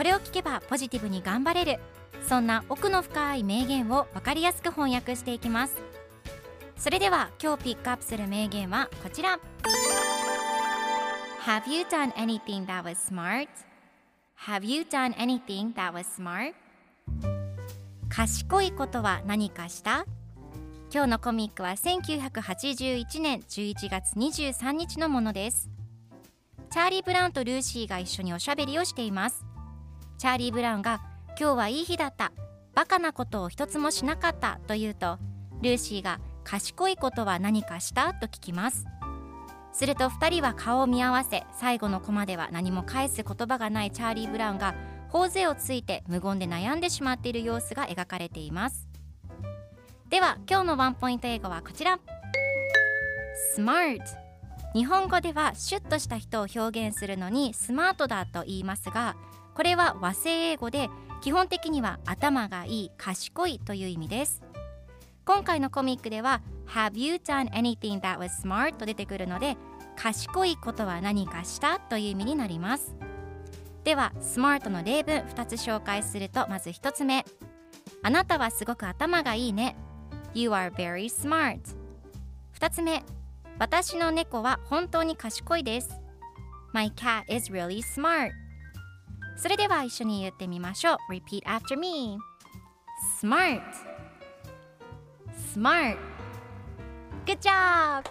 これを聞けばポジティブに頑張れる。そんな奥の深い名言を分かりやすく翻訳していきます。それでは今日ピックアップする名言はこちら。Have you done anything that was smart? Have you done anything that was smart? 賢いことは何かした？今日のコミックは1981年11月23日のものです。チャーリー・ブラウンとルーシーが一緒におしゃべりをしています。チャーリー・ブラウンが今日はいい日だった。バカなことを一つもしなかったと言うとルーシーが賢いことは何かした？と聞きます。すると2人は顔を見合わせ最後のコマでは何も返す言葉がないチャーリー・ブラウンが頬杖をついて無言で悩んでしまっている様子が描かれています。では今日のワンポイント英語はこちら。Smart 日本語ではシュッとした人を表現するのにスマートだと言いますがこれは和製英語で基本的には頭がいい賢いという意味です。今回のコミックでは Have you done anything that was smart? と出てくるので賢いことは何かしたという意味になります。ではスマートの例文2つ紹介するとまず1つ目。あなたはすごく頭がいいね。You are very smart 2つ目。私の猫は本当に賢いです。My cat is really smart それでは一緒に言ってみましょう Repeat after me Smart Smart Good job!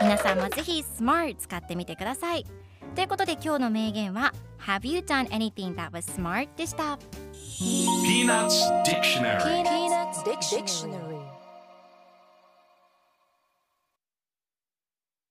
皆さんもぜひ Smart 使ってみてくださいということで今日の名言は Have you done anything that was smart? でした Peanuts Dictionary Peanuts Dictionary.